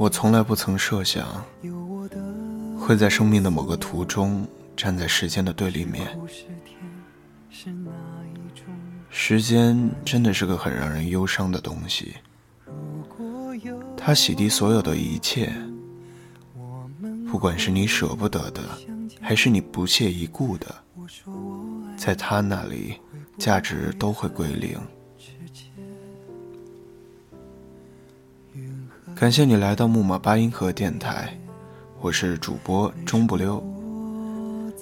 我从来不曾设想，会在生命的某个途中站在时间的对立面。时间真的是个很让人忧伤的东西，它洗涤所有的一切，不管是你舍不得的，还是你不屑一顾的，在他那里，价值都会归零。感谢你来到木马八音盒电台，我是主播钟不溜。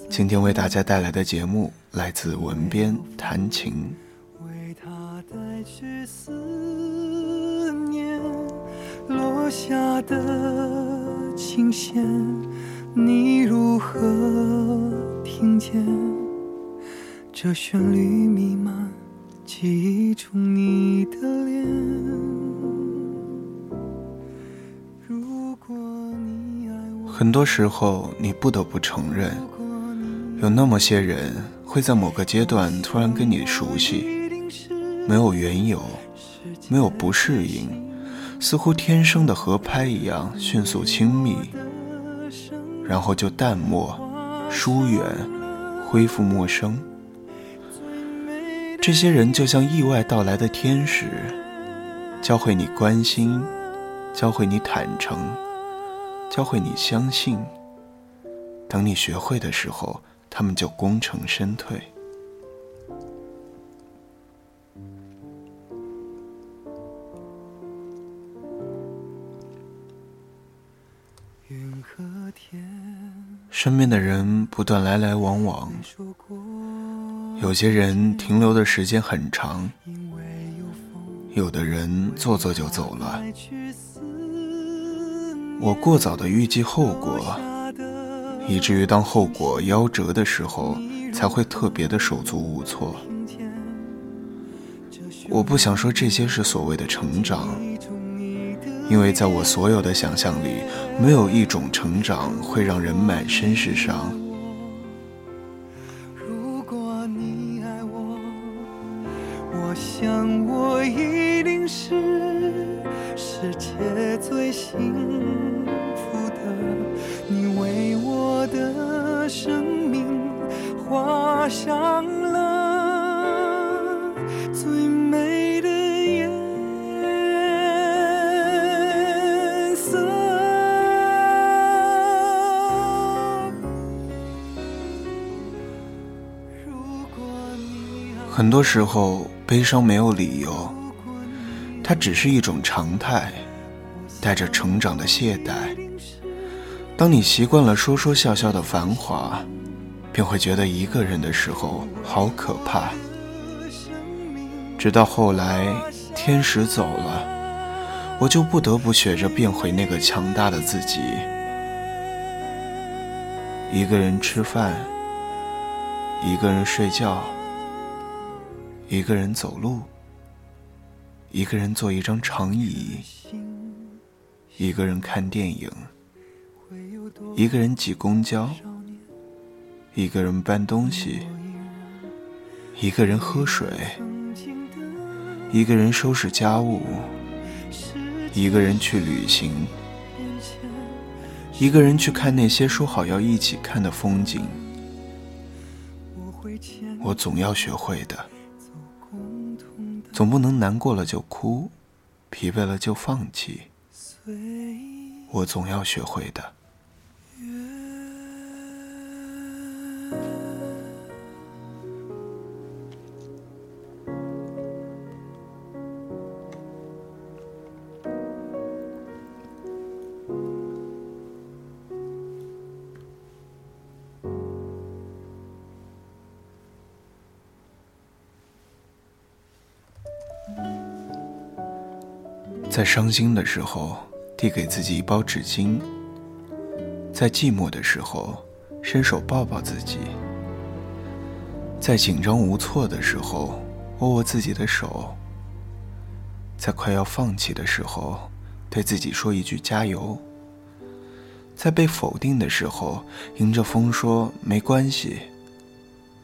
今天为大家带来的节目来自文编弹琴。为他带去思念落下的琴弦，你如何听见这旋律弥漫记忆中你的脸？很多时候，你不得不承认，有那么些人会在某个阶段突然跟你熟悉，没有缘由，没有不适应，似乎天生的合拍一样迅速亲密，然后就淡漠、疏远、恢复陌生。这些人就像意外到来的天使，教会你关心，教会你坦诚。教会你相信，等你学会的时候，他们就功成身退。身边的人不断来来往往，有些人停留的时间很长，有的人坐坐就走了。我过早的预计后果，以至于当后果夭折的时候，才会特别的手足无措。我不想说这些是所谓的成长，因为在我所有的想象里，没有一种成长会让人满身是伤。上了最美的颜色。很多时候，悲伤没有理由，它只是一种常态，带着成长的懈怠。当你习惯了说说笑笑的繁华，便会觉得一个人的时候好可怕。直到后来天使走了，我就不得不学着变回那个强大的自己。一个人吃饭，一个人睡觉，一个人走路，一个人坐一张长椅，一个人看电影。一个人挤公交，一个人搬东西，一个人喝水，一个人收拾家务，一个人去旅行，一个人去看那些说好要一起看的风景。我总要学会的，总不能难过了就哭，疲惫了就放弃。我总要学会的。在伤心的时候递给自己一包纸巾，在寂寞的时候伸手抱抱自己，在紧张无措的时候握握自己的手，在快要放弃的时候对自己说一句加油，在被否定的时候迎着风说没关系，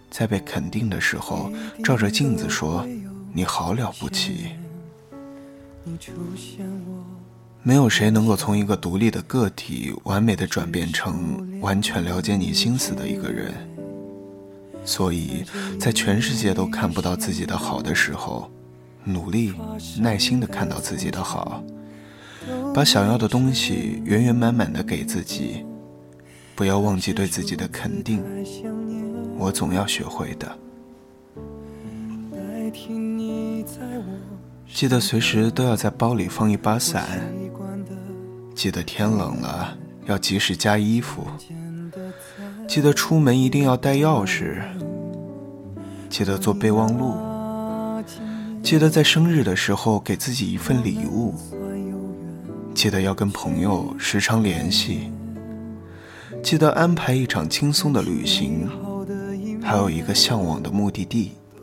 在被肯定的时候照着镜子说你好了不起。没有谁能够从一个独立的个体完美的转变成完全了解你心思的一个人，所以在全世界都看不到自己的好的时候，努力耐心的看到自己的好，把想要的东西圆圆满满的给自己，不要忘记对自己的肯定，我总要学会的。记得随时都要在包里放一把伞，记得天冷了要及时加衣服，记得出门一定要带钥匙，记得做备忘录，记得在生日的时候给自己一份礼物，记得要跟朋友时常联系，记得安排一场轻松的旅行，还有一个向往的目的地。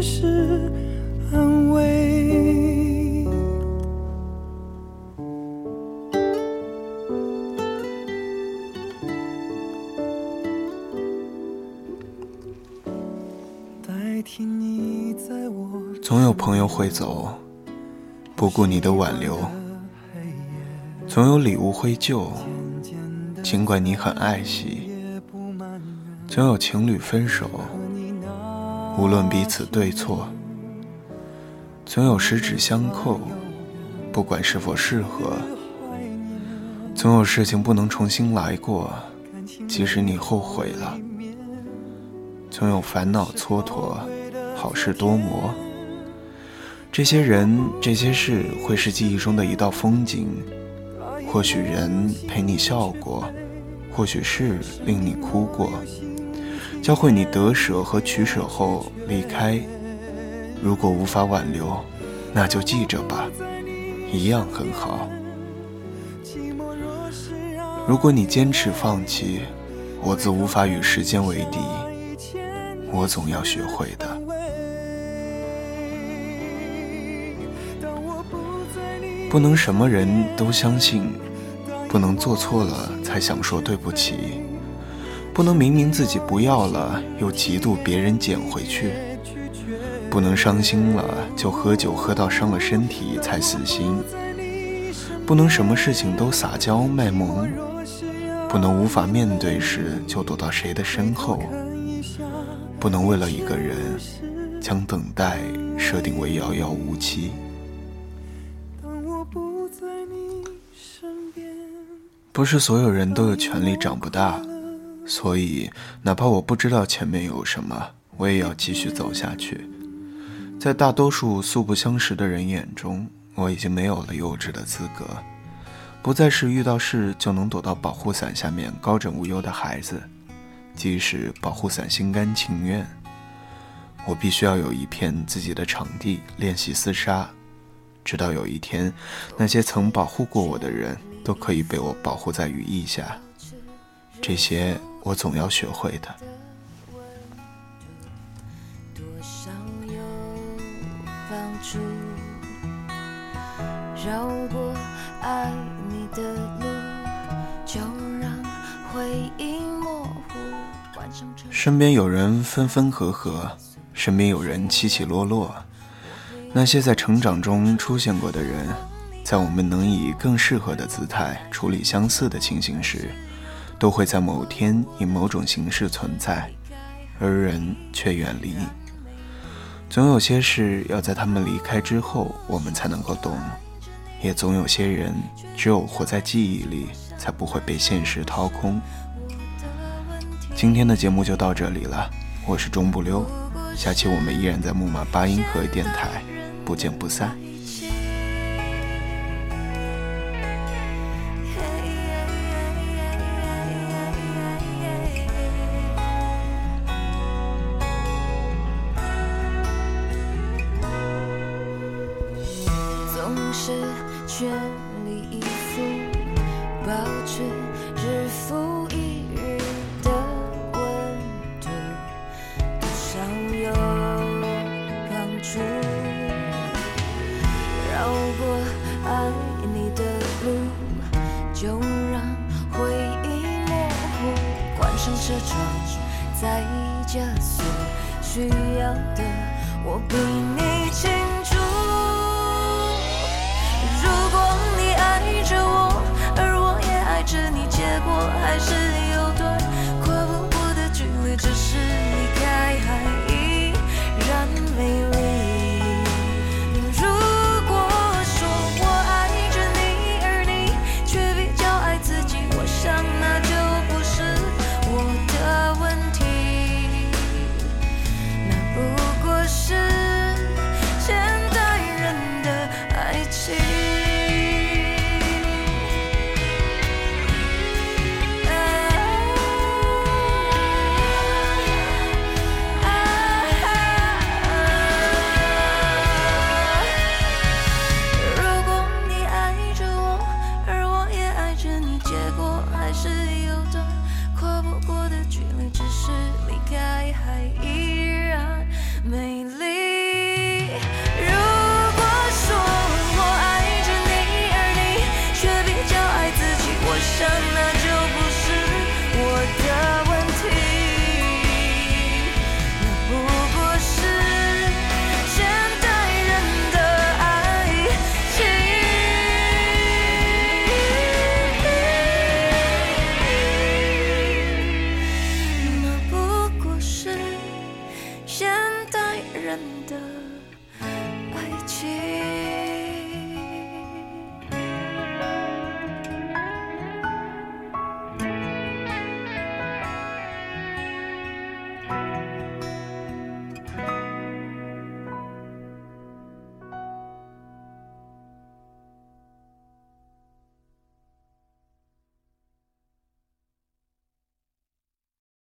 也是安慰。总有朋友会走，不顾你的挽留；总有礼物会旧，尽管你很爱惜；总有情侣分手，无论彼此对错；总有十指相扣，不管是否适合；总有事情不能重新来过，即使你后悔了；总有烦恼蹉跎。好事多磨，这些人、这些事会是记忆中的一道风景。或许人陪你笑过，或许事令你哭过，教会你得舍和取舍后离开。如果无法挽留，那就记着吧，一样很好。如果你坚持放弃，我自无法与时间为敌。我总要学会的。不能什么人都相信，不能做错了才想说对不起，不能明明自己不要了又嫉妒别人捡回去，不能伤心了就喝酒喝到伤了身体才死心，不能什么事情都撒娇卖萌，不能无法面对时就躲到谁的身后，不能为了一个人将等待设定为遥遥无期。不是所有人都有权利长不大，所以哪怕我不知道前面有什么，我也要继续走下去。在大多数素不相识的人眼中，我已经没有了幼稚的资格，不再是遇到事就能躲到保护伞下面高枕无忧的孩子。即使保护伞心甘情愿，我必须要有一片自己的场地练习厮杀，直到有一天，那些曾保护过我的人。都可以被我保护在羽翼下，这些我总要学会的。身边有人分分合合，身边有人起起落落，那些在成长中出现过的人。在我们能以更适合的姿态处理相似的情形时，都会在某天以某种形式存在，而人却远离。总有些事要在他们离开之后，我们才能够懂。也总有些人，只有活在记忆里，才不会被现实掏空。今天的节目就到这里了，我是钟不溜，下期我们依然在木马八音盒电台，不见不散。全力以赴，保持日复一日的温度，多少有帮助。绕过爱你的路，就让回忆模糊。关上车窗，再加速，需要的我比你清楚。是你，结果还是有段跨不过的距离，只是离开还依然美丽。